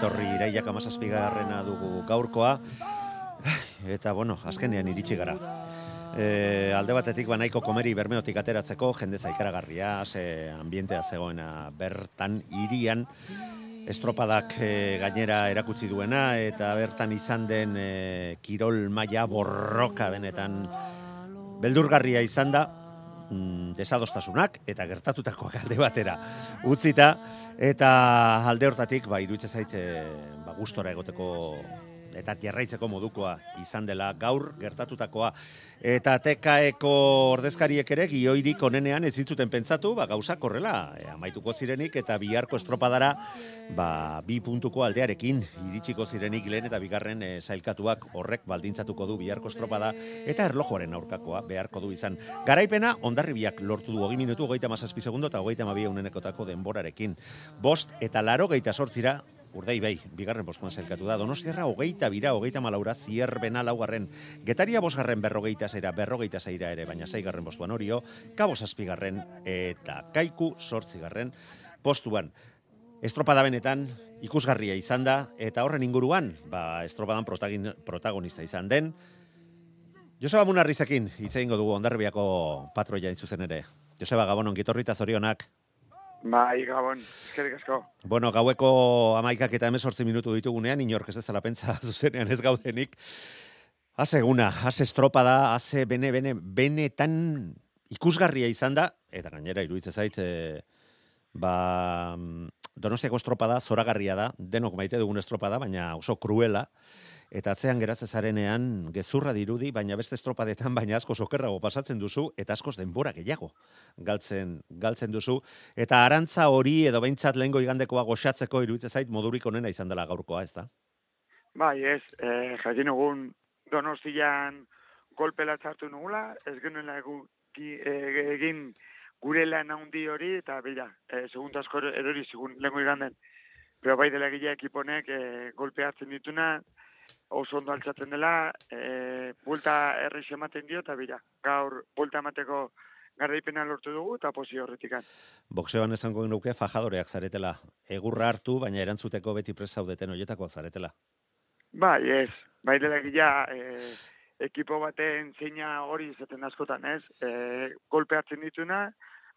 Etorri iraiak amazazpigarrena dugu gaurkoa. Eta, bueno, azkenean iritsi gara. E, alde batetik banaiko komeri bermeotik ateratzeko, jendeza ikaragarria, ze ambientea zegoena bertan irian, estropadak e, gainera erakutsi duena, eta bertan izan den e, kirol maila borroka benetan beldurgarria izan da, mm, desadostasunak eta gertatutakoak alde batera utzita. Eta alde hortatik ba iruditzen zait e, ba gustora egoteko eta jarraitzeko modukoa izan dela gaur gertatutakoa. Eta tekaeko ordezkariek ere gioirik onenean ez zitzuten pentsatu, ba, gauza korrela, e, amaituko zirenik eta biharko estropadara ba, bi puntuko aldearekin iritsiko zirenik lehen eta bigarren e, zailkatuak horrek baldintzatuko du biharko estropada eta erlojoaren aurkakoa beharko du izan. Garaipena, ondarribiak lortu du 20 minutu, goita mazazpi segundo eta goita mabia unenekotako denborarekin. Bost eta laro geita sortzira Urdei bai, bigarren bostuan zelkatu da. Donostiarra hogeita bira, hogeita malaura, zierbena laugarren. Getaria bosgarren berrogeita zeira, berrogeita zeira ere, baina zaigarren bostuan horio, kabo zazpigarren eta kaiku sortzigarren postuan. Estropada benetan ikusgarria izan da, eta horren inguruan, ba, estropadan protagonista izan den, Joseba Munarrizekin, hitz egingo dugu ondarbiako patroia zuzen ere. Joseba Gabon, ongitorrita zorionak. Bai, gabon, eskerrik asko. Bueno, gaueko amaikak eta emezortzi minutu ditugunean, inork ez ezala pentsa zuzenean ez gaudenik. Haze eguna, haze estropa da, haze bene, bene, benetan ikusgarria izan da, eta gainera iruditzen zait, e, ba, donostiako estropa da, zoragarria da, denok maite dugun estropa da, baina oso kruela, eta atzean geratze zarenean gezurra dirudi, baina beste estropadetan baina asko sokerrago pasatzen duzu eta askoz denbora gehiago galtzen galtzen duzu eta arantza hori edo beintzat lehengo igandekoa goxatzeko iruditzen zait modurik onena izan dela gaurkoa, ezta? Bai, ez, eh jakin egun Donostian golpela txartu nugula, ez genuela eh, egin gure lan handi hori eta bera, eh segun asko erori segun lehengo iganden. Pero bai dela gila ekiponek eh golpeatzen dituna, oso ondo altzatzen dela, e, bulta erri ematen dio, eta bira, gaur bulta emateko garraipena lortu dugu, eta posi horretik. Boxeoan esango genuke fajadoreak zaretela. Egurra hartu, baina erantzuteko beti presaudeten horietako zaretela. Bai, ez. Bai dela gila, e, ekipo baten zeina hori izaten askotan, ez? E, golpeatzen dituna,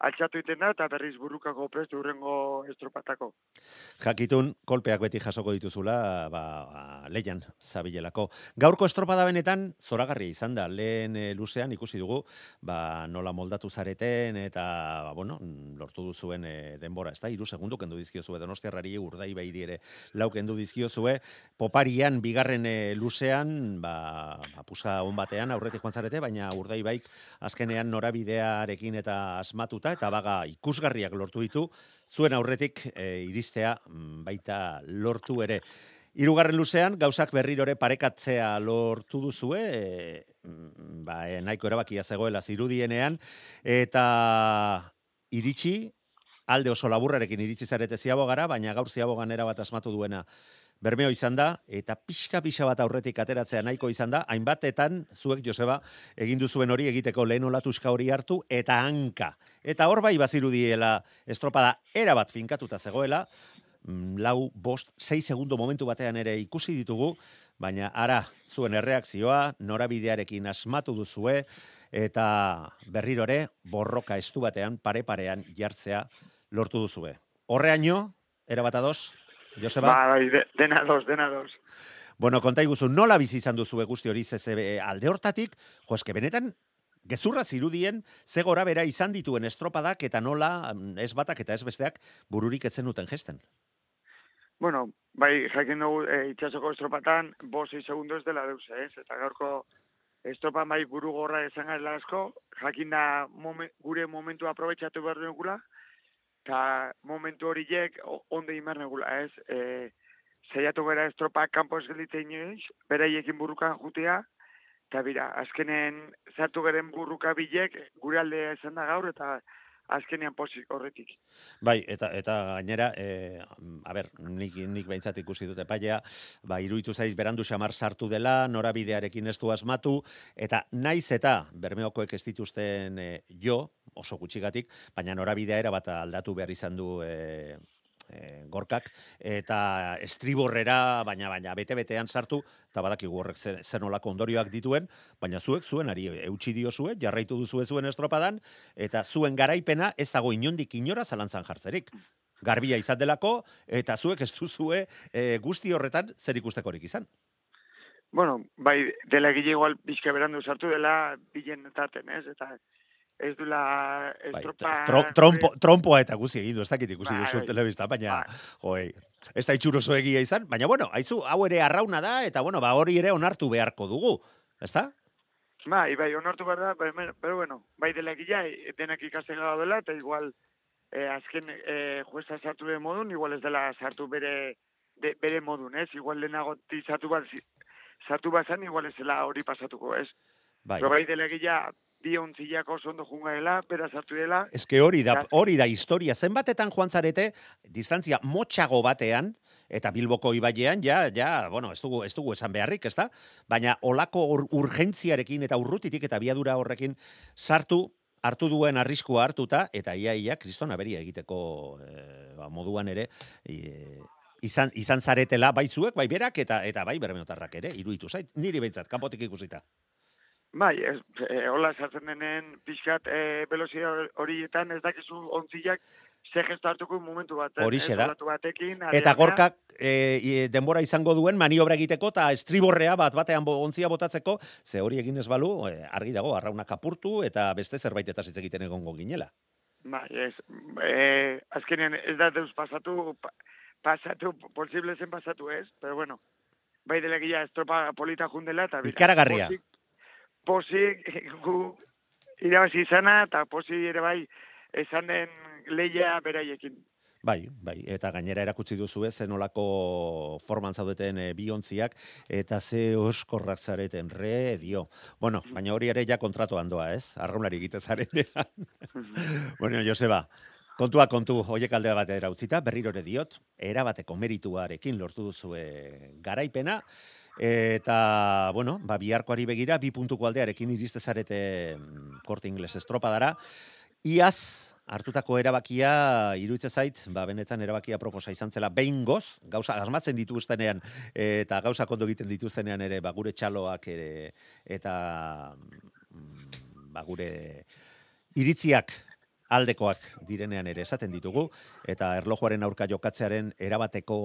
altxatu iten da, eta berriz burrukako prestu urrengo estropatako. Jakitun, kolpeak beti jasoko dituzula, ba, leian zabilelako. Gaurko estropada benetan, zoragarria izan da, lehen e, luzean ikusi dugu, ba, nola moldatu zareten, eta, ba, bueno, lortu duzuen e, denbora, ez da, iru segundu kendu dizkiozue, donostiarrari urdai behiri ere lau kendu dizkiozue, poparian, bigarren e, luzean, ba, ba, pusa hon batean, aurretik joan zarete, baina urdai baik, azkenean norabidearekin eta asmatuta, eta baga ikusgarriak lortu ditu, zuen aurretik e, iristea mm, baita lortu ere. Hirugarren luzean, gauzak berrirore parekatzea lortu duzue, e, ba, e, nahiko erabakia zegoela zirudienean, eta iritsi, alde oso laburrarekin iritsi zarete ziabogara, baina gaur ziabogan erabat asmatu duena bermeo izan da, eta pixka pixka bat aurretik ateratzea nahiko izan da, hainbatetan, zuek Joseba, egin duzuen hori egiteko lehen olatuska hori hartu, eta hanka. Eta hor bai bazirudiela estropada erabat finkatuta zegoela, mm, lau, bost, sei segundo momentu batean ere ikusi ditugu, baina ara, zuen erreakzioa, norabidearekin asmatu duzue, eta berrirore, borroka estu batean, pare-parean jartzea lortu duzue. Horreaino, erabat ados? Joseba? Ba, bai, de, dena dos, dena dos. Bueno, konta iguzu, nola bizi izan duzu guzti hori zeze alde hortatik, jo, eske benetan, gezurra zirudien, ze gora bera izan dituen estropadak eta nola, mm, ez batak eta ez besteak, bururik etzen duten gesten. Bueno, bai, jakin dugu e, itxasoko estropatan, bosei segundo ez dela deus, ez? Eta gaurko estropan bai buru gorra esan asko, jakin da momen, gure momentu aprobetsatu behar dugula, eta momentu horiek onde imar negula, ez? E, Zaiatu gara estropa kanpo ez gelditzen inoiz, beraiekin burrukan jutea, eta bira, azkenen zartu garen burruka bilek gure aldea esan da gaur, eta azkenean posik horretik. Bai, eta eta gainera, e, a ber, nik, nik behintzat ikusi dute epailea, ba, iruditu zaiz berandu xamar sartu dela, norabidearekin ez du asmatu, eta naiz eta bermeokoek ez dituzten e, jo, oso gutxigatik, baina norabidea era bat aldatu behar izan du e, e, gorkak, eta estriborrera, baina baina bete-betean sartu, eta badakigu horrek zer, zer nolako ondorioak dituen, baina zuek zuen ari eutxi diozue, jarraitu duzue zuen estropadan, eta zuen garaipena ez dago inondik inora zalantzan jartzerik. Garbia izan delako, eta zuek ez duzue e, guzti horretan zer ikustekorik izan. Bueno, bai, dela egile igual bizka berandu sartu dela bilen etaten, ez? Eta ez dula Bai, estropa... tro, trompo, trompoa eta guzi egin du, ez dakit ikusi Bai, duzu bai. telebista, baina, Bai. joei, ez da itxuroso egia izan, baina bueno, haizu, hau ere arrauna da, eta bueno, ba hori ere onartu beharko dugu, ezta? Bai, bai, onartu behar da, pero, pero bueno, bai dela egila, eh, denak ikasten dela, eta igual eh, azken eh, jueza sartu den modun, igual ez dela sartu bere, de, bere modun, ez? Igual lehenago sartu bat, sartu bazan, igual ez dela hori pasatuko, ez? Bai. Pero bai dela egila, bi ontzilak oso ondo junga dela, bera sartu dela, Eske hori da, hori da historia. Zenbatetan joan zarete, distantzia motxago batean, eta Bilboko ibailean, ja, ja, bueno, ez dugu, ez dugu esan beharrik, ezta? Baina olako ur, urgentziarekin eta urrutitik eta biadura horrekin sartu, hartu duen arriskua hartuta, eta ia, ia, kriston aberia egiteko eh, ba, moduan ere, e, izan, izan zaretela, bai zuek, bai berak, eta eta bai bermeotarrak ere, iruditu zait, niri behintzat, kanpotik ikusita. Bai, ez, e, hola sartzen denen pixkat e, horietan ez dakizu ontzilak ze gesto hartuko momentu bat. Horixe da. batekin. Eta gorkak e, denbora izango duen maniobra egiteko eta estriborrea bat batean ontzia botatzeko, ze hori egin ez balu, argi dago, arraunak apurtu eta beste zerbait eta egiten egongo ginela. Bai, ez. E, azkenean ez da deus pasatu, pa, pasatu, posible zen pasatu ez, pero bueno, bai dela gila estropa polita jundela, eta Ikaragarria. Posik, posik gu irabazi izana, eta posi ere bai esan den leia beraiekin. Bai, bai, eta gainera erakutsi duzu ez, zenolako forman zaudeten e, biontziak, eta ze oskorrak zareten, re, dio. Bueno, baina hori ere ja kontratuan doa, ez? Arraunari egite zarenean. bueno, Joseba, kontua kontu, hoiek alde batera utzita, berriro ere diot, erabateko merituarekin lortu duzu garaipena, eta, bueno, ba, biharkoari begira, bi puntuko aldearekin iriste zarete mm, korte ingles estropadara, iaz, hartutako erabakia iruditzen zait, ba benetan erabakia proposa izan zela behin goz, gauza asmatzen dituztenean eta gauza kondo egiten dituztenean ere ba gure txaloak ere eta mm, ba gure iritziak aldekoak direnean ere esaten ditugu. Eta erlojuaren aurka jokatzearen erabateko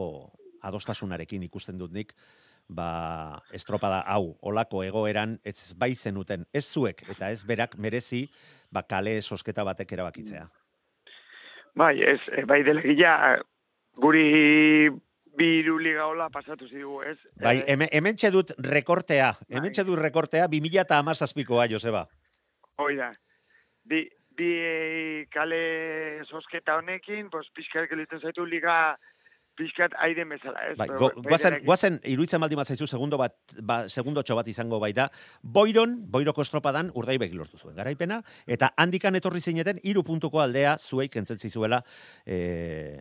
adostasunarekin ikusten dut nik ba, estropada hau, olako egoeran, ez bai zenuten, ez zuek eta ez berak merezi, ba, kale sosketa batek erabakitzea. Bai, ez, e, bai dela gila, guri biru liga hola pasatu zigu, ez? Bai, Eh, hemen, hementxe dut rekortea, Bai. hementxe dut rekortea 2000 eta amazazpikoa, Joseba. Hoi da. Bi, bi eh, kale sosketa honekin, pues, pixkat geliten zaitu liga pixkat aiden bezala, ez? Bai, go, guazen, guazen, iruditzen baldin bat zaizu, segundo bat, ba, segundotxo bat izango baita, boiron, boiroko estropadan urdaibek lortu zuen garaipena, eta handikan etorri zineten, iru puntuko aldea zuei kentzen zizuela e,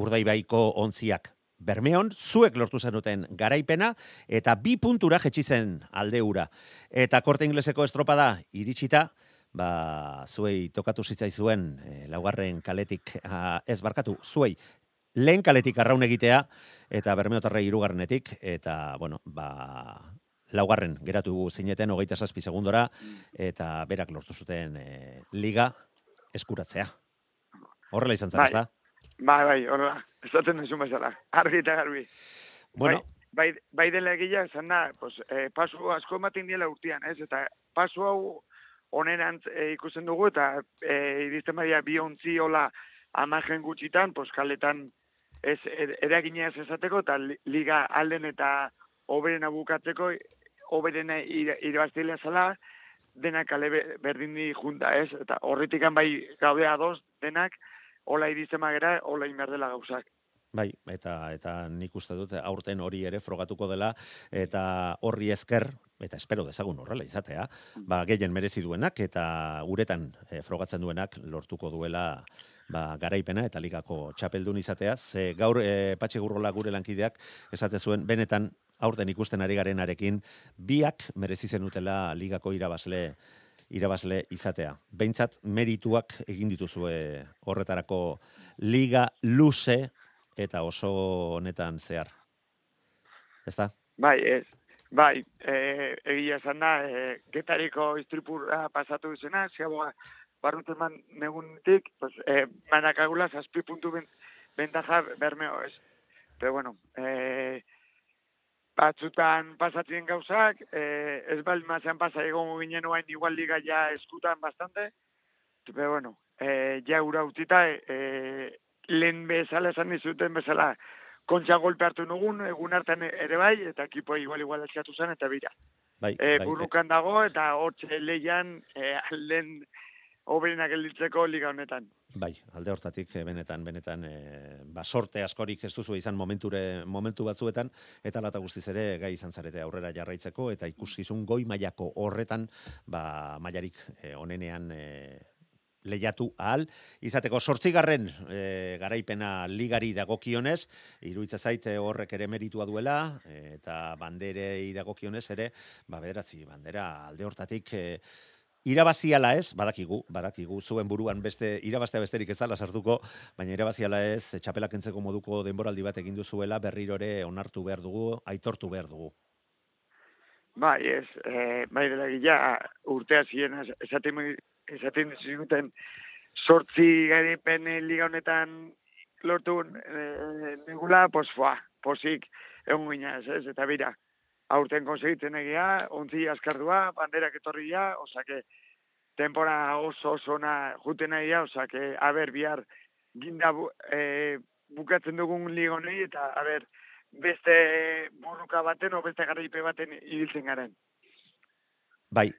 urdaibaiko ontziak. Bermeon, zuek lortu zenuten garaipena, eta bi puntura jetxi zen alde ura. Eta korte ingleseko estropada iritsita, ba, zuei tokatu zitzaizuen e, laugarren kaletik, ah, ez barkatu, zuei lehen kaletik arraun egitea, eta bermeotarrei irugarrenetik, eta, bueno, ba, laugarren geratu zineten hogeita zazpi segundora, eta berak lortu zuten e, liga eskuratzea. Horrela izan zen, Bai. ez da? Bai, bai, horrela, esaten duzu bezala, argi eta garbi. Bueno, bai, bai, bai dela egila, esan da, pues, eh, pasu asko ematen diela urtean, ez? Eta pasu hau onerantz eh, ikusten dugu, eta eh, iristen badia bi ontzi hola amajen gutxitan, pues, kaletan ez er, eragina ez esateko, eta li- liga alden eta oberena bukatzeko, oberena ir, irabaztilea zala, denak kale be- berdindi junta, ez? Eta horretikan bai gaude ados, denak, hola iristen magera, hola inberdela gauzak. Bai, eta eta nik uste dut aurten hori ere frogatuko dela eta horri ezker eta espero dezagun horrela izatea, ba gehien merezi duenak eta uretan eh, frogatzen duenak lortuko duela ba, garaipena eta ligako txapeldun izatea, ze gaur e, Patxi Gurrola gure lankideak esate zuen benetan aurten ikusten ari garenarekin biak merezi zenutela ligako irabazle irabazle izatea. Behintzat merituak egin dituzue horretarako liga luze eta oso honetan zehar. Ezta? Bai, ez. Bai, e, egia esan da, e, getariko istripurra pasatu izena, ziaboa barruten man negunetik, pues, e, manakagula zazpi puntu ben, bentaja bermeo, ez. Pero bueno, e, batzutan pasatzen gauzak, e, ez baldin mazean pasa egon ginen oain igual liga ja eskutan bastante, pero bueno, e, ja ura utzita, e, lehen bezala esan dizuten bezala, kontxa golpe hartu nugun, egun hartan ere bai, eta ekipoa igual igual eskatu zen, eta bira. Bai, E, bai, burrukan dago, eta hortxe leian, e, alden oberenak gelditzeko liga honetan. bai, alde hortatik eh, benetan benetan eh, ba sorte askorik ez duzu izan momenture momentu batzuetan eta lata guztiz ere gai izan zarete aurrera jarraitzeko eta ikuskizun goi mailako horretan ba mailarik eh, onenean eh, lehiatu ahal. Izateko sortzigarren e, garaipena ligari dagokionez, iruitza zaite horrek ere meritua duela, e, eta banderei dagokionez ere, ba, bederatzi, bandera alde hortatik, e, Irabaziala ez, badakigu, badakigu, zuen buruan beste, irabaztea besterik ez dala sartuko, baina irabaziala ez, txapelak entzeko moduko denboraldi bat egin duzuela, berriro ere onartu behar dugu, aitortu behar dugu. Bai, ez, e, bai dela gila, urtea ziren, es- esaten, esaten sortzi garipen eh, liga honetan lortu e, negula, pues, foa, posik, egon gina ez, ez, eta bira, aurten konsegitzen egia, ontzi askardua, banderak etorria, osake, tempora oso oso ona juten egia, osake, aber, bihar, ginda bu, e, bukatzen dugun liga honei, eta, aber, beste borruka baten, o beste garaipe baten ibiltzen garen. Bai,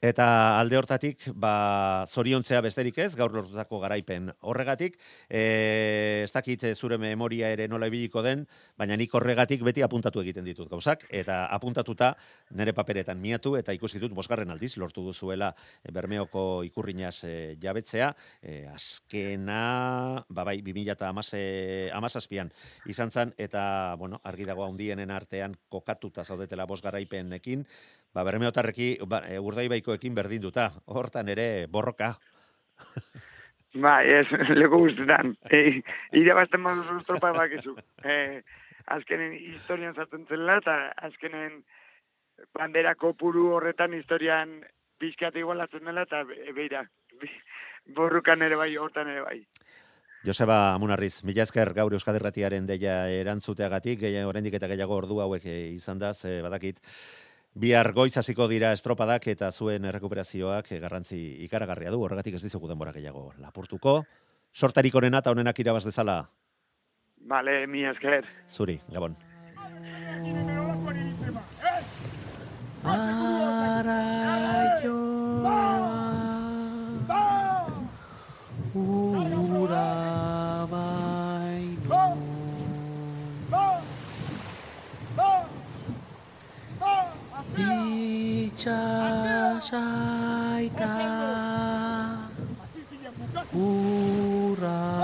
eta alde hortatik, ba, zoriontzea besterik ez, gaur lortutako garaipen horregatik, e, ez dakit eh, zure memoria ere nola ibiliko den, baina nik horregatik beti apuntatu egiten ditut gauzak, eta apuntatuta nire paperetan miatu, eta ikusi dut bosgarren aldiz, lortu duzuela Bermeoko ikurrinaz e, jabetzea, e, azkena, ba bai, 2000 amazazpian izan zen, eta, bueno, argi dago handienen artean kokatuta zaudetela bos garaipenekin, ba, bermeotarreki, ba, e, urdaibaikoekin berdinduta, hortan ere borroka. Bai, ez, leku guztetan. E, irabazten baduzu estropa bakizu. E, azkenen historian zartzen zela, eta azkenen bandera kopuru horretan historian pixkat igualatzen dela, eta be- beira, borrukan ere bai, hortan ere bai. Joseba Amunarriz, mila esker gaur Euskadirratiaren deia erantzuteagatik, gehiago oraindik eta gehiago ordu hauek e, izan da, ze badakit, Bihar goiz hasiko dira estropadak eta zuen errekuperazioak eh, garrantzi ikaragarria du, horregatik ez dizugu denbora gehiago lapurtuko. Sortarik onena eta honenak irabaz dezala, Bale, mi esker. zuri, Gabon. Ura itxasaita Ura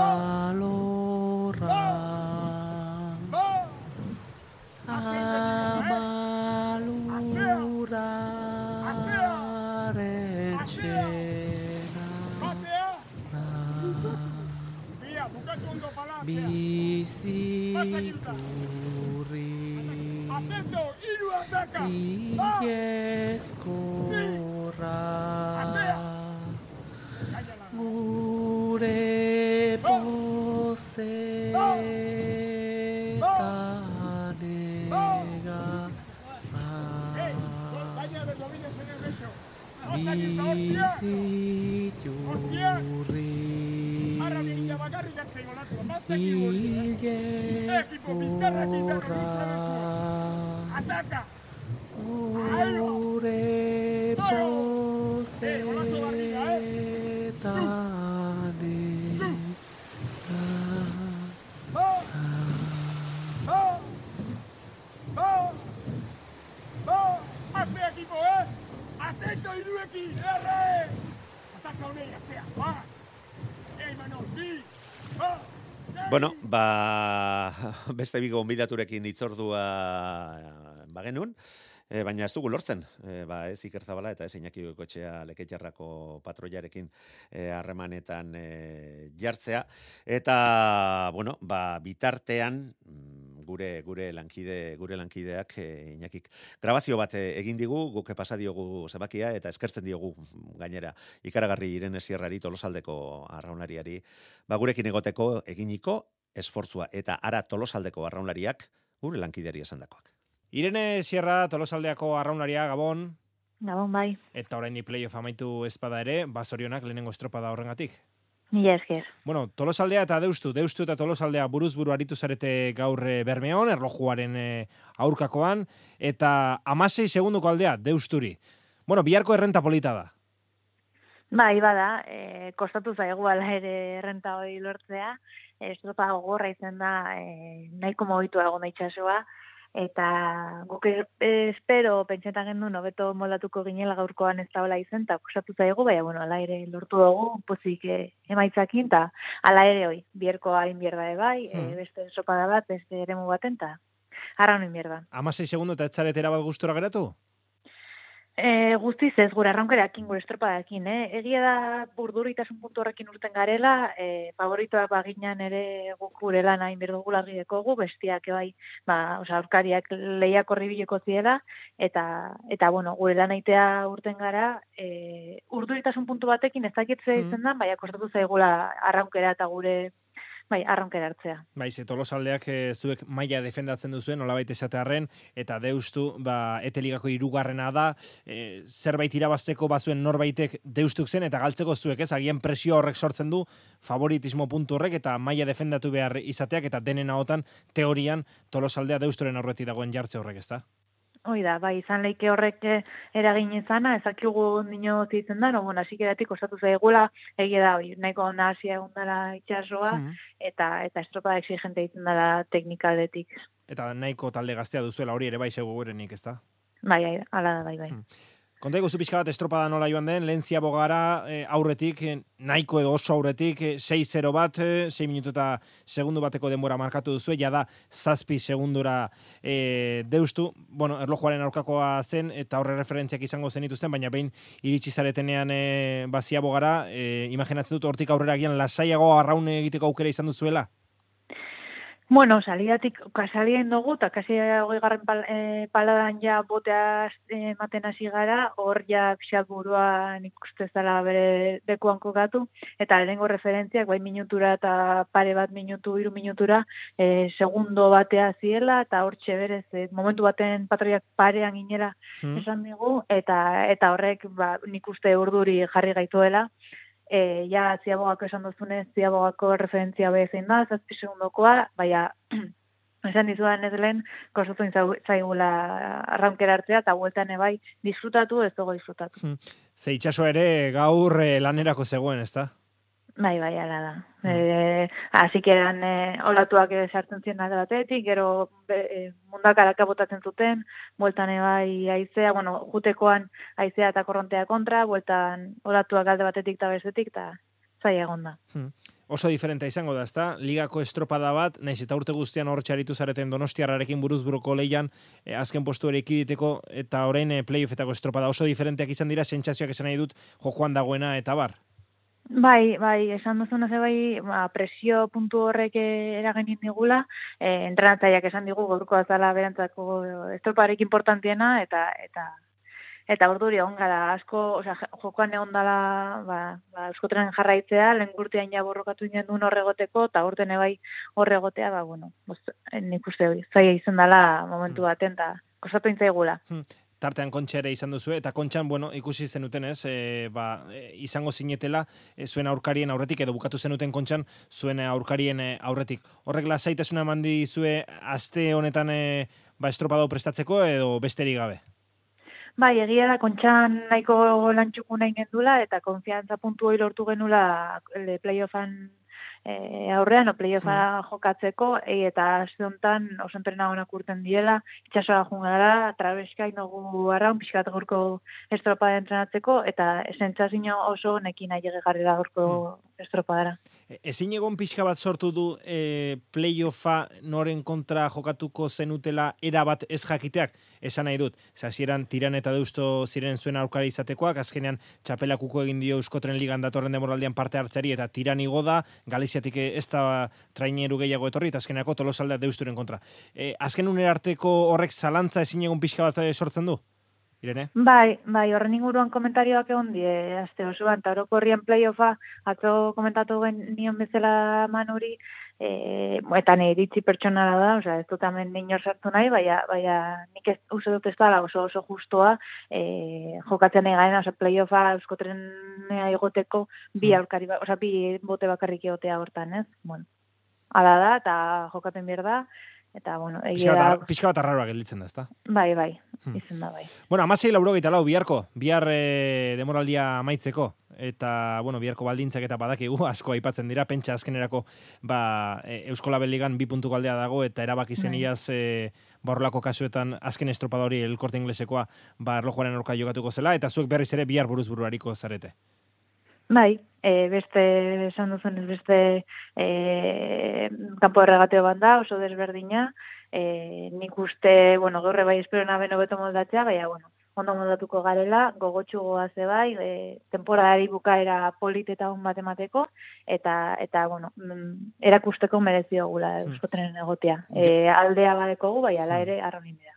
Ekipo bizkarrakin berro ilezkorra Ataka. Gure Eh, olatu barriga, eh? pozetan Ba! Ba! Ba! Ba! Ate ekipo, eh? Atento iruekin, erre! Ataka honei atzea, ba! Ei, Manol, bi! Ba! Sei! Bueno, ba, beste bi gonbidaturekin itzordua bagenun, e, baina ez dugu lortzen, e, ba, ez Iker Zabala eta ez Iñaki Goikotxea leketxarrako patroiarekin e, harremanetan e, jartzea, eta, bueno, ba, bitartean, mm, gure gure lankide gure lankideak e, Iñakik grabazio bat e, egin digu guk pasa diogu zebakia eta eskertzen diogu gainera ikaragarri Irene Sierrari Tolosaldeko arraunlariari ba gurekin egoteko eginiko esfortzua eta ara Tolosaldeko arraunlariak gure lankideari esandakoak. Irene Sierra Tolosaldeako arraunaria Gabon Gabon bai, eta oraindik playoff amaitu espada ere, basorionak lehenengo estropada horrengatik. Mila esker. Bueno, Tolosaldea eta Deustu, Deustu eta Tolosaldea buruz buru aritu zarete gaur eh, Bermeon, erlojuaren eh, aurkakoan, eta amasei segunduko aldea, Deusturi. Bueno, biharko errenta polita da. Bai, bada, e, kostatu zaigu ala ere errenta hori lortzea, estropa gogorra izan da, e, nahiko mogitu egon da itxasua, eta guk e, espero pentsetan gendu hobeto moldatuko ginela gaurkoan ez da izan, eta kostatu zaigu, baina, bueno, ala ere lortu dugu, pozik e, emaitzakin, eta ala ere hoi, bierko hain bierda bai, Hmm. e, beste sopada bat, beste eremu baten, eta arra honin bierda. Amasei segundu eta etzaretera bat gustora geratu? E, guztiz ez, gure arraunkerakin, gure estropadakin, eh? Egia da burduritasun puntu horrekin urten garela, e, favoritoak baginan ere guk gure lan hain berdugu largi dekogu, bestiak bai, ba, oza, aurkariak lehiak horri bileko ziela, eta, eta bueno, gure lan aitea urten gara, e, urduritasun puntu batekin ez dakit ze Hmm. izan da, baina kostatu zaigula arraunkera eta gure, bai, arraunkera hartzea. Bai, ze Tolosaldeak eh, zuek maila defendatzen duzuen, nolabait esatearren, eta Deustu, ba, eteligako hirugarrena da, eh, zerbait irabazteko bazuen norbaitek Deustuk zen, eta galtzeko zuek, ez, agian presio horrek sortzen du, favoritismo puntu horrek, eta maila defendatu behar izateak, eta denen ahotan, teorian, Tolosaldea Deusturen aurretik dagoen jartze horrek, ez da? Hoi da, bai, izan leike horrek eragin izana, ezakigu nino zitzen da, no, bueno, hasi keratik osatu zaigula, egia da, hoi, nahiko ona hasia egon dela itxasoa, Mhm. eta, eta estropa exigente izan dela teknika aldetik. Eta nahiko talde gaztea duzuela hori ere bai segurenik, ez da? Bai, ai, ala da, bai, bai. Hmm. Konta iguzu pixka bat estropada nola joan den, lehen ziabogara eh, aurretik, eh, nahiko edo oso aurretik, eh, 6-0 bat, eh, 6 minutu eta segundu bateko denbora markatu duzu, ja da zazpi segundura eh, deustu, bueno, erlojuaren aurkakoa zen, eta horre referentziak izango zen zen, baina behin iritsi zaretenean eh, ba, ziabogara, eh, imaginatzen dut hortik aurrera gian lasaiago arraun egiteko aukera izan duzuela? Bueno, salidatik, salien dugu, eta kasi hogei garren pal, e, paladan ja botea eh, ematen hasi gara, hor ja pixat buruan ikuste zala bere dekuan kokatu, eta lehenengo referentziak, bai minutura eta pare bat minutu, hiru minutura, e, segundo batea ziela, eta hor berez, e, momentu baten patroiak parean ginera Hmm? esan digu, eta eta horrek ba, nik uste urduri jarri gaituela, e, ja ziabogako esan duzunez, ziabogako referentzia bezein da, zazpi segundokoa, baina esan dizudan ez lehen, kostatu zau- zaigula arraunkera hartzea, eta bueltan ebai disfrutatu ez dugu disfrutatu. Ze itxaso ere gaur eh, lanerako zegoen, ez da? Bai, bai, ala da. E, Hasik eran e, olatuak e, sartzen ziren alde batetik, gero be, e, mundak araka botatzen zuten, bueltan ebai aizea, bueno, jutekoan aizea eta korrontea kontra, bueltan olatuak alde batetik eta bestetik, eta zaila egon da. oso diferentea izango da, ezta? Ligako estropada bat, naiz eta urte guztian hor txaritu zareten Donostiarrarekin buruz buruko leian, eh, azken postu ere ekiditeko, eta orain eh, playoffetako estropada oso diferenteak izan dira, sentsazioak esan nahi dut, jokoan dagoena eta bar. Bai, bai, esan duzuna ze bai, ba, presio puntu horrek eragin digula, eh, entrenatzaileak esan digu gaurko azala berantzako estroparik importantiena eta eta eta orduri egon gara. Asko, osea, jokoan egon dala, ba, ba, euskotren jarraitzea, lehen gurtian ja borrokatu inen duen horregoteko, eta urten ebai horregotea, ba, bueno, bost, nik uste hori, zaila izan dela momentu baten, eta kostatu intzaigula. Tartean kontxa ere izan duzu, eta kontxan, bueno, ikusi zenuten ez, e, ba, e, izango zinetela, e, zuen aurkarien aurretik, edo bukatu zenuten kontxan, zuen aurkarien e, aurretik. Horrek lasaitasuna mandi zue, aste honetan, e, ba, estropado prestatzeko, edo besterik gabe? Bai, egia da, kontxan nahiko lantxuku nahi gendula, eta konfiantza puntu hori lortu genula le playoffan e, aurrean, o playoffa jokatzeko, e, eta aste honetan oso entrena honak urten diela, itxasoa jungara, trabeska inogu arraun, pixkat gorko estropada entrenatzeko, eta esentzazio oso nekin nahi garrera gorko estropadara. E, ezin egon pixka bat sortu du e, playoffa noren kontra jokatuko zenutela era bat ez jakiteak, esan nahi dut. Zazieran tiran eta deusto ziren zuen aurkari izatekoak, azkenean txapelakuko egin dio Euskotren Ligan datorren demoraldian parte hartzari eta tiran igoda, Galiziatik ez da traineru gehiago etorri, eta azkeneako tolosaldea deusturen kontra. E, azken unera arteko horrek zalantza ezin egon pixka bat sortzen du? Irene? Bai, bai, horren inguruan komentarioak egon die, azte osoan, eta horrien playoffa, atzo komentatu gen nion bezala manuri, e, eta ne iritzi pertsonala da, osea, ez dut hemen inor sartu nahi, baina, baina nik ez uste dut ez dala oso oso justoa, e, jokatzen nahi gaena, osea, playoffa euskotrenea igoteko bi Hmm. aurkari, ba- osea, bi bote bakarrik egotea hortan, ez? Bueno, ala da, eta jokaten behar da, eta, bueno, egia da, pixka bat arraroa gelditzen da, ezta? bai, bai, Hmm. izan da, bai. Bueno, amasei laurogeita lau, biharko, bihar e, demoraldia amaitzeko, eta, bueno, biharko baldintzak eta badakigu, asko aipatzen dira, pentsa azkenerako, ba, e, Euskola Beligan bi puntu galdea dago, eta erabaki zen Bai. iaz, e, borrolako kasuetan, azken estropada hori elkorte inglesekoa, ba, erlojuaren aurka jokatuko zela, eta zuek berriz ere bihar buruz buruariko zarete. Bai, e, beste, esan duzun, beste e, kanpo erregateo bat da, oso desberdina, e, nik uste, bueno, gaur bai espero naben hobeto moldatzea, baina, bueno, ondo moldatuko garela, gogotxu goaze bai, e, temporadari bukaera polit eta hon bat emateko, eta, eta bueno, mm, erakusteko merezio gula Hmm. euskotrenen egotea. E, aldea badekogu, bai, ala ere, arronin dira.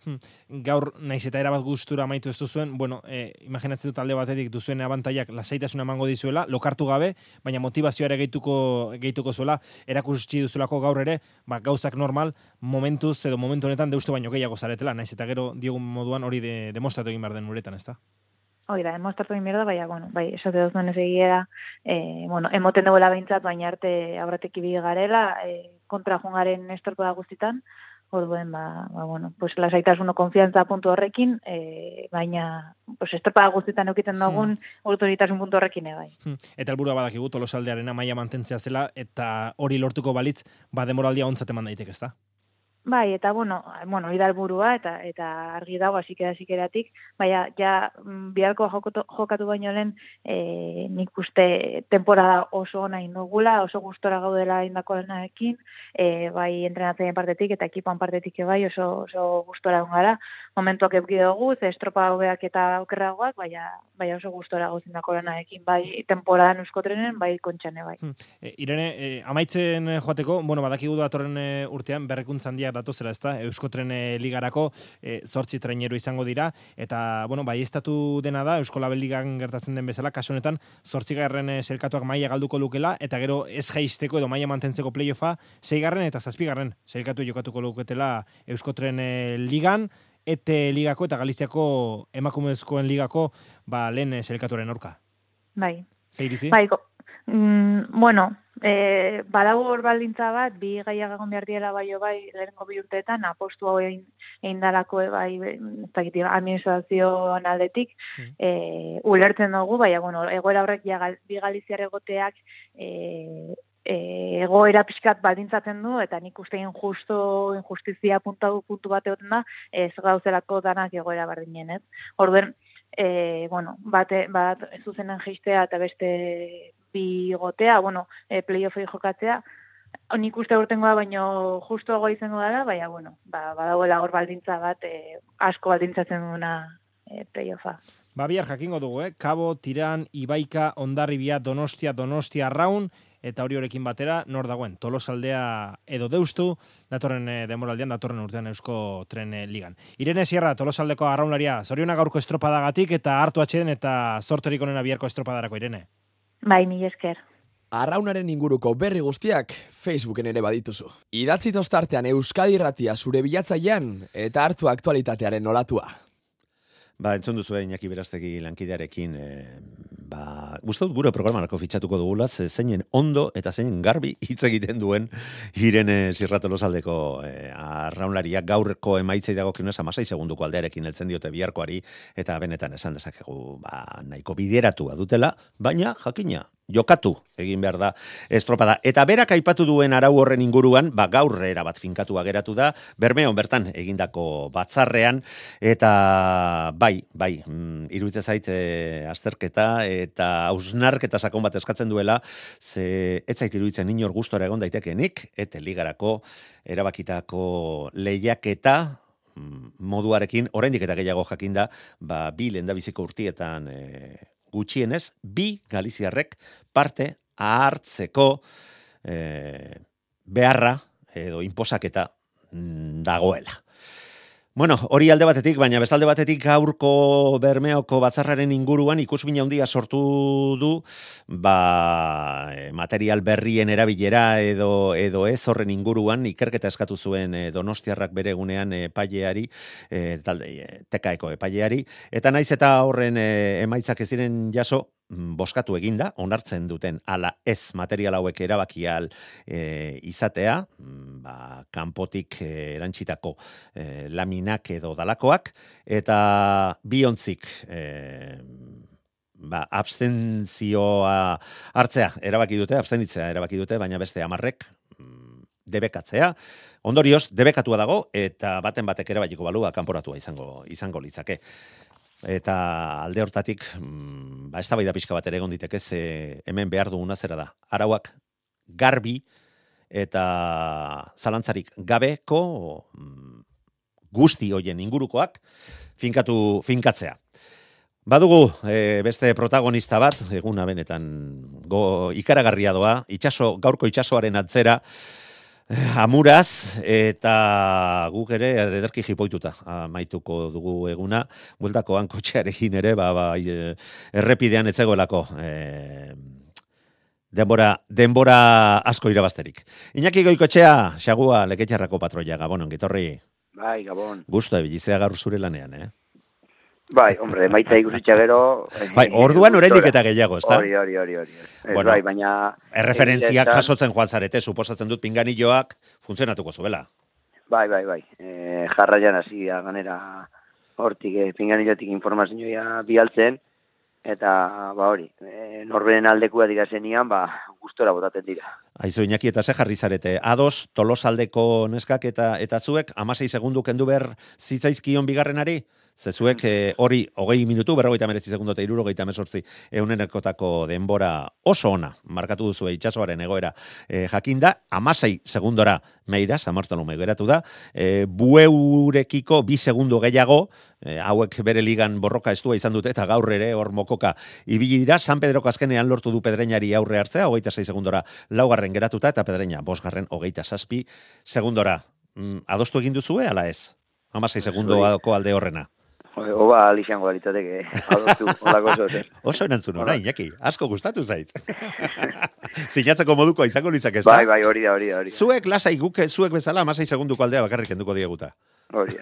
gaur naiz eta erabat gustura amaitu ez duzuen, bueno, e, imaginatzen dut alde batetik duzuen abantaiak lasaitasuna emango dizuela, lokartu gabe, baina motivazioa ere gehituko, gehituko zuela, erakustsi duzulako gaur ere, ba, gauzak normal, momentuz edo momentu honetan deustu baino gehiago zaretela, naiz eta gero diogun moduan hori de, demostratu egin den uretan, ezta? Hoi da, demostratu egin behar da, baina, bueno, bai, esate dut duen ez egia da, e, bueno, emoten duela behintzat, baina arte aurretik ibili garela, e, kontra jungaren estorko da guztitan, orduen, ba, ba, bueno, pues lasaitasuno konfiantza puntu horrekin, e, baina, pues estorpa guztitan eukiten dugun, autoritasun puntu horrekin ebai. Hmm. Eta helburua badakigu tolosaldearen maila mantentzea zela, eta hori lortuko balitz, ba demoraldia ontzat eman daiteke, ezta? Bai, eta bueno, bueno, helburua eta eta argi dago hasikera hasikeratik, baina ja mm, biharko jokatu, baino lehen e, nik uste temporada oso ona indugula, oso gustora gaudela indako lenaekin, e, bai entrenatzaileen partetik eta ekipoan partetik ere bai oso oso gustora egon gara. Momentuak eduki dugu, ze estropa hobeak eta okerragoak, baina baina oso gustora gauz indako lenaekin, bai temporadan euskotrenen, bai kontxane bai. E, Irene, e, amaitzen eh, joateko, bueno, badakigu datorren e, urtean berrikuntza handiak datozela, ezta? Euskotren ligarako e, zortzi traineru izango dira eta bueno, bai estatu dena da Eusko Label Ligan gertatzen den bezala, kasu honetan zortzigarren e, selkatuak maila galduko lukela eta gero ez jaisteko edo maila mantentzeko playoffa seigarren eta zazpigarren selkatu jokatuko luketela Euskotren ligan ete ligako eta Galiziako emakumezkoen ligako ba lehen e, selkatuaren aurka. Bai. Zeirizi? Bai, mm, bueno, e, badago hor baldintza bat, bi gaiak egon behar diela bai bai lehenko bi urteetan, apostu hau egin, dalako, e, bai, ez dakit, administrazioan aldetik, Mhm. e, ulertzen dugu, baina, bueno, egoera horrek ja bi galiziar egoteak, e, e, egoera pixkat baldintzatzen du, eta nik uste injusto, injustizia puntu, puntu bat egoten da, ez gauzelako danak egoera berdinen, ez? Orduen, e, bueno, bate, bat zuzenen geistea eta beste bi gotea, bueno, e, playoffei jokatzea, nik uste urtengoa baino justuago izango dara, baina, bueno, ba, badagoela hor baldintza bat, e, asko baldintzatzen duena e, playoffa. Ba, bihar jakingo dugu, eh? Kabo, Tiran, Ibaika, Ondarribia, Donostia, Donostia, Raun, eta hori horekin batera, nor dagoen, tolosaldea edo deustu, datorren e, demoraldean, datorren urtean eusko tren ligan. Irene Sierra, tolosaldeko arraunlaria, zoriona gaurko estropadagatik eta hartu atxeden eta zorterik onena biharko estropadarako, Irene. Bai, mi esker. Arraunaren inguruko berri guztiak Facebooken ere badituzu. Idatzi tostartean Euskadi Irratia zure bilatzailean eta hartu aktualitatearen nolatua. Ba, entzun duzu Iñaki Berastegi lankidearekin, e, ba, uste dut gure programarako fitxatuko dugula, ze zeinen ondo eta zeinen garbi hitz egiten duen Irene Zirratolosaldeko e, arraunlariak gaurko emaitzei dago kinez amasai segunduko aldearekin heltzen diote biharkoari, eta benetan esan dezakegu, ba, nahiko bideratua dutela, baina jakina, jokatu egin behar da estropada. Eta berak aipatu duen arau horren inguruan, ba gaur era bat finkatu geratu da, bermeon bertan egindako batzarrean, eta bai, bai, mm, iruditzen zait e, azterketa eta hausnarketa sakon bat eskatzen duela, ze ez zait iruditzen inor gustora egon daitekenik, eta ligarako erabakitako lehiaketa, mm, moduarekin, oraindik eta gehiago jakinda, ba, bi lendabiziko urtietan e, gutxienez, bi galiziarrek parte hartzeko e, beharra edo inposaketa mm, dagoela. Bueno, hori alde batetik, baina bestalde batetik gaurko bermeoko batzarraren inguruan ikusmina handia sortu du ba, e, material berrien erabilera edo edo ez horren inguruan ikerketa eskatu zuen e, Donostiarrak bere egunean epaileari e, talde e, tekaeko epaileari. Eta naiz eta horren e, emaitzak ez diren jaso boskatu eginda, onartzen duten ala ez material hauek erabakial e, izatea, mm, ba, kanpotik e, erantzitako e, laminak edo dalakoak, eta biontzik e, ba, abstentzioa hartzea erabaki dute, abstenitzea erabaki dute, baina beste amarrek mm, debekatzea, ondorioz, debekatua dago, eta baten batek erabakiko balua kanporatua izango, izango litzake eta alde hortatik mm, ba eztabaida pixka bat ere egon diteke ze hemen behar duguna zera da. Arauak garbi eta zalantzarik gabeko mm, guzti hoien ingurukoak finkatu finkatzea. Badugu e, beste protagonista bat, eguna benetan go, ikaragarria doa, itxaso, gaurko itxasoaren atzera, Amuraz, eta guk ere ederki jipoituta maituko dugu eguna, bueltako hankotxearekin ere, ba, ba, e, errepidean etzegoelako e, denbora, denbora asko irabazterik. Iñaki goikotxea, xagua, leketxarrako patroia, gabonon, gitorri. Bai, gabon. Gusto, ebilizea gaur zure lanean, eh? Bai, hombre, maita ikusitza gero... Eh, bai, orduan oraindik eta gehiago, ezta? Hori, hori, hori, hori. Bueno, bai, baina... Erreferentziak jasotzen joan zarete, suposatzen dut pinganilloak funtzionatuko zuela. Bai, bai, bai. E, jarraian hasi ganera hortik e, pinganillotik informazioa bialtzen, eta, ba hori, e, norberen aldekua dira zenian, ba, gustora botaten dira. Aizu, Iñaki, eta ze jarri zarete, ados, tolosaldeko neskak eta eta zuek, amasei segundu kendu behar zitzaizkion bigarrenari? Zezuek eh, hori hogei minutu, berrogeita merezi segundu eta irurogeita mesortzi eunenekotako denbora oso ona, markatu duzu itxasoaren egoera e, jakinda, amasei segundora meira, samortonu geratu da, e, bueurekiko bi segundu gehiago, hauek bere ligan borroka estua izan dute, eta gaur ere hor mokoka ibili dira, San Pedroko azkenean lortu du pedreinari aurre hartzea, hogeita sei segundora laugarren geratuta, eta pedreina bosgarren hogeita saspi segundora. Mm, adostu egin duzue, ala ez? Amasei segundoako alde horrena. Oba, alixango alitzateke, adostu, olako zote. Oso erantzun hori, Iñaki, asko gustatu zait. Zinatzeko moduko izango litzak ez Bai, bai, hori da, hori da. Zuek lasai guke, zuek bezala, amasei segunduko aldea bakarrik enduko dieguta. Hori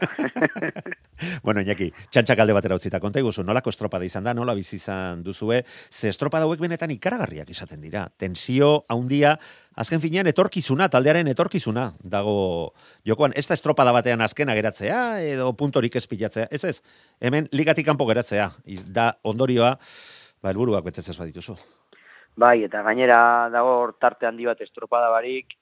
bueno, Iñaki, txantxak alde batera utzita, konta iguzu, nolako estropada izan da, nola bizi izan duzue, ze estropada hauek benetan ikaragarriak izaten dira. Tensio, haundia, azken finean etorkizuna, taldearen etorkizuna, dago jokoan, ez da estropada batean azken ageratzea, edo puntorik ez pilatzea, ez ez, hemen ligatik kanpo geratzea, da ondorioa, ba, elburuak betetzez badituzu. Bai, eta gainera dago tarte handi bat estropada barik,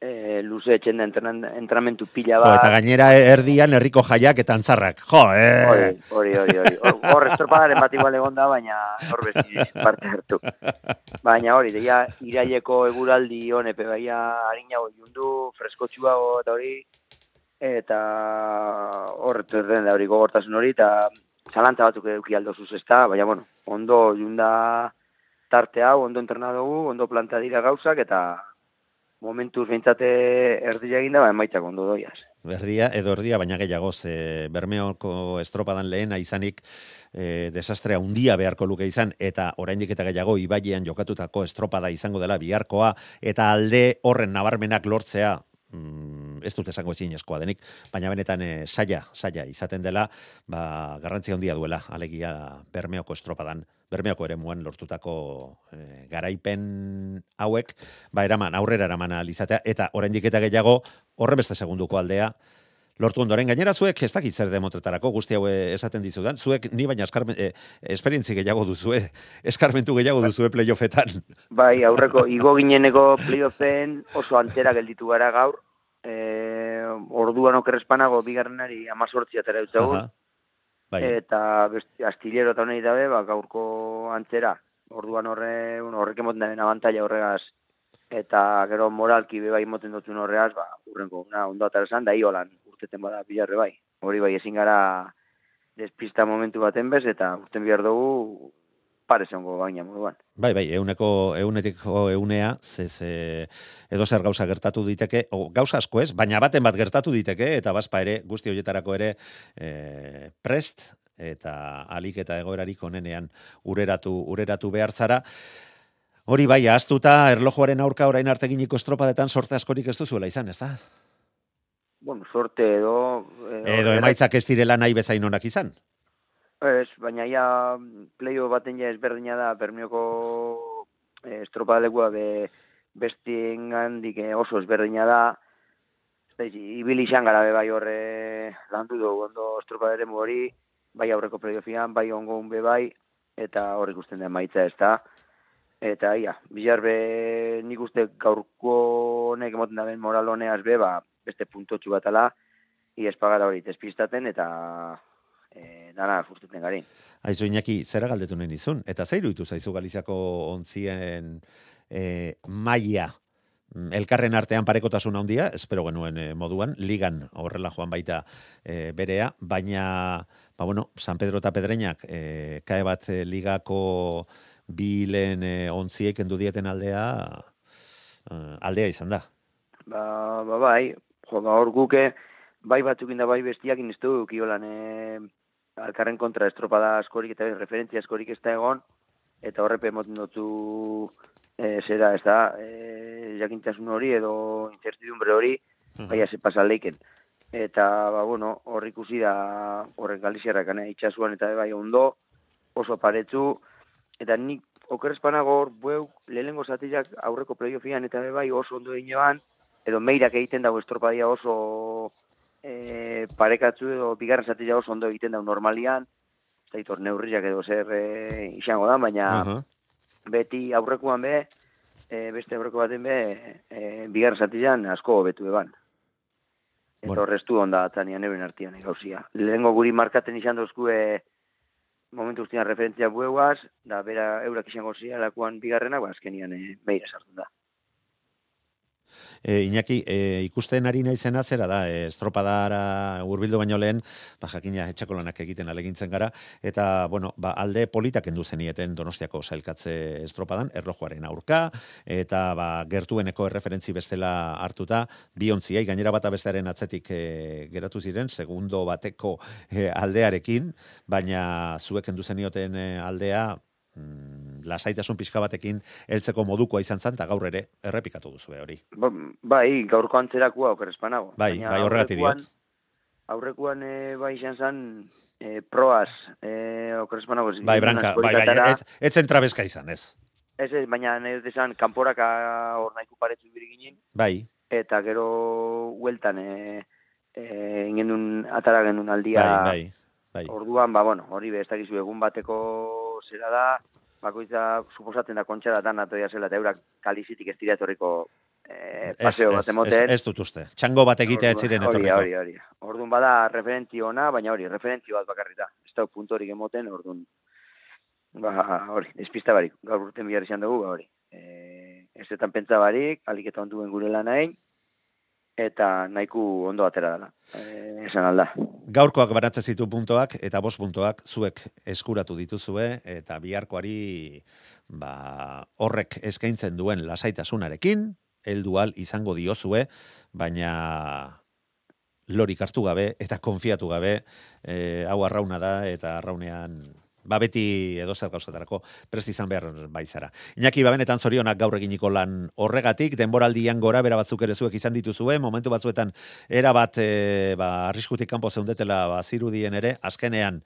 e, luze etxen entrenamentu pila bat. Jo, eta gainera erdian herriko jaiak eta antzarrak. Jo, eh. Hori, hori, hori. Hor estropadaren bat igual egon da, baina hor parte hartu. Baina hori, deia iraileko eguraldi honepe, baina harinago jundu, freskotxuago eta hori, eta hor den da hori gogortasun hori, eta zalantza batzuk eduki aldo zuz ezta, baina, bueno, ondo junda tarte hau, ondo entrena dugu, ondo planta dira gauzak, eta momentuz behintzate erdia eginda, ba, emaitzak ondo doiaz. Erdia, edo erdia, baina gehiago, ze Bermeoko estropadan lehena izanik e, desastrea undia beharko luke izan, eta oraindik eta gehiago ibailean jokatutako estropada izango dela biharkoa, eta alde horren nabarmenak lortzea, mm, ez dut esango ezin eskoa denik, baina benetan e, saia, saia izaten dela, ba, garrantzia handia duela, alegia Bermeoko estropadan Bermeoko ere muan lortutako e, garaipen hauek, ba, eraman, aurrera eraman alizatea, eta oraindik eta gehiago, horre beste segunduko aldea, lortu ondoren, gainera zuek, ez dakit zer demotretarako, guzti hau eh, esaten dizudan, zuek ni baina eskarmen, e, esperientzi gehiago duzue, eskarmentu gehiago duzue playoffetan. Bai, aurreko, igo gineneko playoffen oso antera gelditu gara gaur, e, orduan okerrespanago bigarrenari amazortzia atera dutzagun, Bai. Eta besti, astillero eta honei dabe, ba, gaurko antzera. Orduan horre, un, horrek emoten daren abantaila horregaz. Eta gero moralki bebai moten dutun horregaz, ba, urrenko, una, ondo atarazan, da iolan urteten bada bilarre bai. Hori bai, ezin gara despista momentu baten bez, eta urten bihar dugu pare zeongo baina moduan. Bai, bai, euneko, eunetik eunea, ze, ze, edo zer gauza gertatu diteke, o, gauza asko ez, baina baten bat gertatu diteke, eta bazpa ere, guzti horietarako ere, e, prest, eta alik eta egoerarik onenean ureratu, ureratu behartzara. Hori bai, ahaztuta, erlojuaren aurka orain arteginiko estropadetan sorte askorik ez duzuela izan, ez da? Bueno, sorte edo... Eh, edo emaitzak ez direla nahi bezain onak izan? Ez, baina ja pleio baten ja ezberdina da Bermioko e, estropa legua be bestien gandik eh, oso ezberdina da. Ez ibili izan gara be bai horre landu dugu ondo estropa ere hori, bai aurreko pleio fian, bai ongo be bai, eta hor ikusten den maitza ez da. Eta ia, bizar be nik uste gaurko honek emoten da ben moral honeaz be, ba, beste puntotxu bat ala, i espagara hori despistaten, eta e, dana furtuten gari. Aizu inaki, zera galdetu nahi nizun? Eta zeiru itu zaizu Galiziako ontzien e, maia mm, elkarren artean parekotasun handia, espero genuen e, moduan, ligan horrela joan baita e, berea, baina, ba bueno, San Pedro eta Pedreñak e, kae bat e, ligako bilen e, ontziek endu dieten aldea, e, aldea izan da. Ba, ba bai, jo, ba hor guke, bai batzuk inda bai bestiak iniztu kiolan, e, alkarren kontra estropada askorik eta referentzia askorik ez da egon, eta horrepe moten dutu e, zera, ez da, e, jakintasun hori edo incertidumbre hori, -huh. baina ze pasaleiken. Eta, ba, bueno, hor ikusi da, horren galiziarra gana itxasuan eta bai ondo, oso paretzu, eta nik okerrezpanago hor, bueu, lehenengo zatiak aurreko playoffian eta bai oso ondo dinean, edo meirak egiten dago estropadia oso e, parekatzu edo bigarren zati oso ondo egiten da normalian, ez da hitor neurriak edo zer e, izango da, baina beti aurrekuan be, e, beste aurreko baten be, e, bigarren zati asko betu eban. Eta bueno. horreztu onda atanian euren artian gauzia. Lehengo guri markaten izan dozkue momentu guztian referentzia bueguaz, da bera eurak izango zia lakuan bigarrenak, ba, azkenian e, meira sartu da. E, Iñaki, e, ikusten ari naizena zera da, e, estropadara urbildu baino lehen, ba, jakina etxako lanak egiten alegintzen gara, eta, bueno, ba, alde politak endu zenieten donostiako sailkatze estropadan, errojoaren aurka, eta ba, gertueneko erreferentzi bestela hartuta, biontziai, gainera bata bestearen atzetik e, geratu ziren, segundo bateko e, aldearekin, baina zuek endu zenioten aldea, mm, lasaitasun pixka batekin heltzeko modukoa izan zan, eta gaur ere errepikatu duzu hori. Ba, bai, gaurko antzerakua okerrespanago. Bai, Baina bai horregatik diot. Aurrekuan e, bai izan zan e, proaz e, okerrespanago. Bai, branka, bai, bai, ez, ez zentrabezka izan, ez. Ez ez, baina ez desan kanporaka hor nahiko paretzu biriginin. Bai. Eta gero hueltan e, e, ingendun atara genuen aldia. Bai, bai. Bai. Orduan, ba, bueno, hori be, ez dakizu egun bateko zera da, bakoitza suposatzen da kontxa da dan atoia zela, eta eurak kalizitik ez dira etorriko eh, paseo bat emoten. Ez, ez, dut uste, txango bat egitea ez ziren etorriko. Hori, hori, hori. Orduan bada referentzi ona, baina hori, referentzi bat bakarrita. Ez da puntu hori emoten, orduan, ba, hori, espista barik, gaur urten bihar izan dugu, ba, hori. E, ez zetan pentsa barik, alik eta onduen gure lan eta nahiko ondo atera dela. E, esan alda. Gaurkoak baratzen zitu puntoak eta bost puntoak zuek eskuratu dituzue eta biharkoari ba, horrek eskaintzen duen lasaitasunarekin, heldual izango diozue, baina lorik hartu gabe eta konfiatu gabe, e, hau arrauna da eta arraunean ba beti edo zer gauzatarako prest izan behar baizara. Iñaki babenetan zorionak gaur eginiko lan horregatik, denboraldian gora bera batzuk ere zuek izan dituzue, momentu batzuetan era bat e, ba, arriskutik kanpo zeundetela ba, zirudien ere, azkenean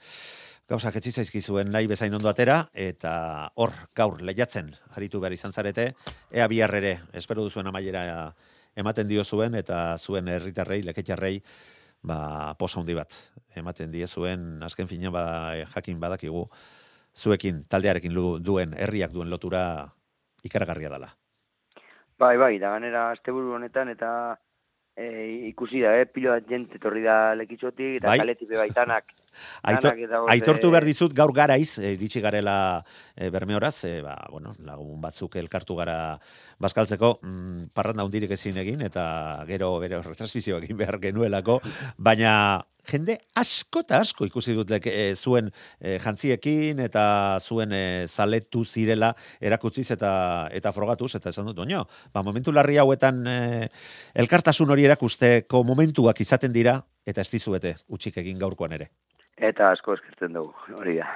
gauzak etzitzaizkizuen nahi bezain ondo atera, eta hor gaur lehiatzen aritu behar izan zarete, ea bihar ere, espero duzuen amaiera ematen dio zuen, eta zuen herritarrei, leketxarrei, ba, posa handi bat ematen die zuen azken fina ba, jakin badakigu zuekin taldearekin duen herriak duen lotura ikaragarria dela. Bai, bai, da ganera asteburu honetan eta e, ikusi da, eh, pilo jente torri da lekitzotik, eta bai? kaletipe baitanak. Aitortu behar dizut gaur garaiz, e, iritsi garela e, bermeoraz, e, ba, bueno, lagun batzuk elkartu gara bazkaltzeko, mm, parranda hundirik ezin egin, eta gero bere retransmisio egin behar genuelako, baina jende asko eta asko ikusi dut e, zuen e, jantziekin eta zuen e, zaletu zirela erakutziz eta eta frogatuz eta esan dut oino. Ba, momentu larri hauetan e, elkartasun hori erakusteko momentuak izaten dira eta ez dizuete utxik egin gaurkoan ere. Eta asko eskertzen dugu, hori da.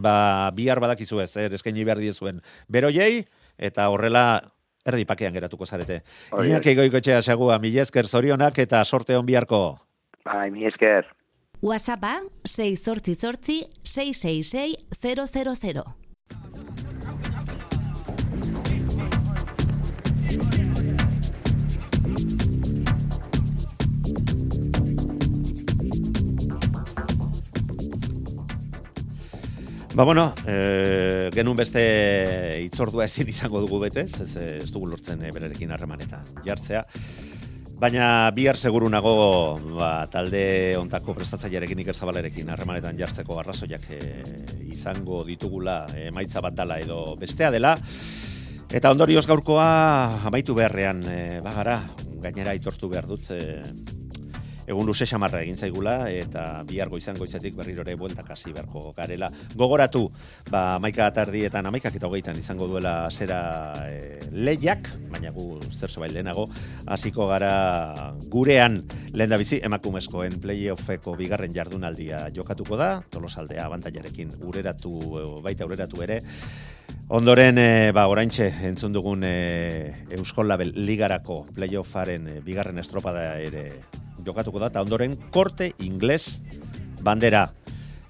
Ba, bihar badakizu ez, er, eskaini behar diezuen. Beroiei, eta horrela erdi pakean geratuko zarete. Inak egoiko txea segua, mi esker zorionak eta sorte hon biharko. Bai, mi esker. WhatsAppa 6 sortzi sortzi 666 000. Ba, bueno, e, genuen beste itzordua ezin izango dugu betez, ez, ez dugu lortzen e, berarekin harremanetan jartzea. Baina bihar seguru nago ba, talde ontako prestatzailearekin Iker Zabalerekin harremanetan jartzeko arrazoiak e, izango ditugula emaitza bat dala edo bestea dela. Eta ondorioz gaurkoa amaitu beharrean e, bagara, gainera aitortu behar dut, e, egun luze xamarra egin zaigula eta bihar goizan goizetik berriro ere bueltak hasi beharko garela. Gogoratu, ba, maika atardietan, amaikak eta hogeitan izango duela zera e, lehiak, baina gu zer zobail lehenago, hasiko gara gurean lehen da bizi emakumezkoen playoffeko bigarren jardunaldia jokatuko da, tolosaldea abantaiarekin ureratu, baita ureratu ere, Ondoren, e, ba, oraintxe, entzun dugun e, Euskol Label Ligarako playoffaren e, bigarren estropada ere jokatuko da, eta ondoren korte ingles bandera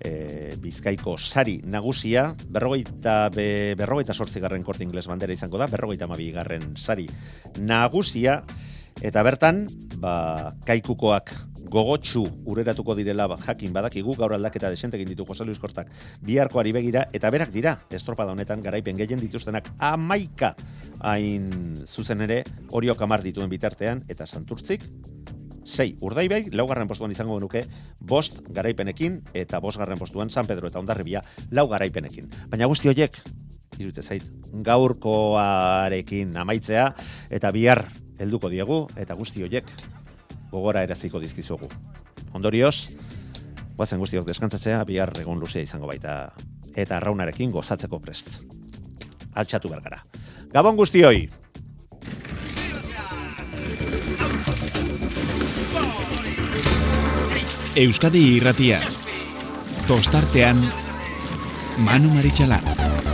e, bizkaiko sari nagusia, berrogeita, be, berrogeita sortzigarren korte ingles bandera izango da, berrogeita mabigarren sari nagusia, eta bertan, ba, kaikukoak gogotsu ureratuko direla ba, jakin badakigu gaur aldaketa desente egin ditu Jose Luis Kortak biharkoari begira eta berak dira estropada honetan garaipen gehien dituztenak amaika hain zuzen ere horiok amar dituen bitartean eta santurtzik sei urdaibai, laugarren postuan izango genuke, bost garaipenekin, eta bost garren postuan San Pedro eta Ondarribia lau garaipenekin. Baina guzti horiek, irute zait, gaurkoarekin amaitzea, eta bihar helduko diegu, eta guzti horiek gogora eraziko dizkizugu. Ondorioz, guazen guztiok deskantzatzea, bihar egon luzea izango baita, eta arraunarekin gozatzeko prest. Altxatu bergara. Gabon guztioi! Euskadi irratia. Tostartean, Manu Maritxalara.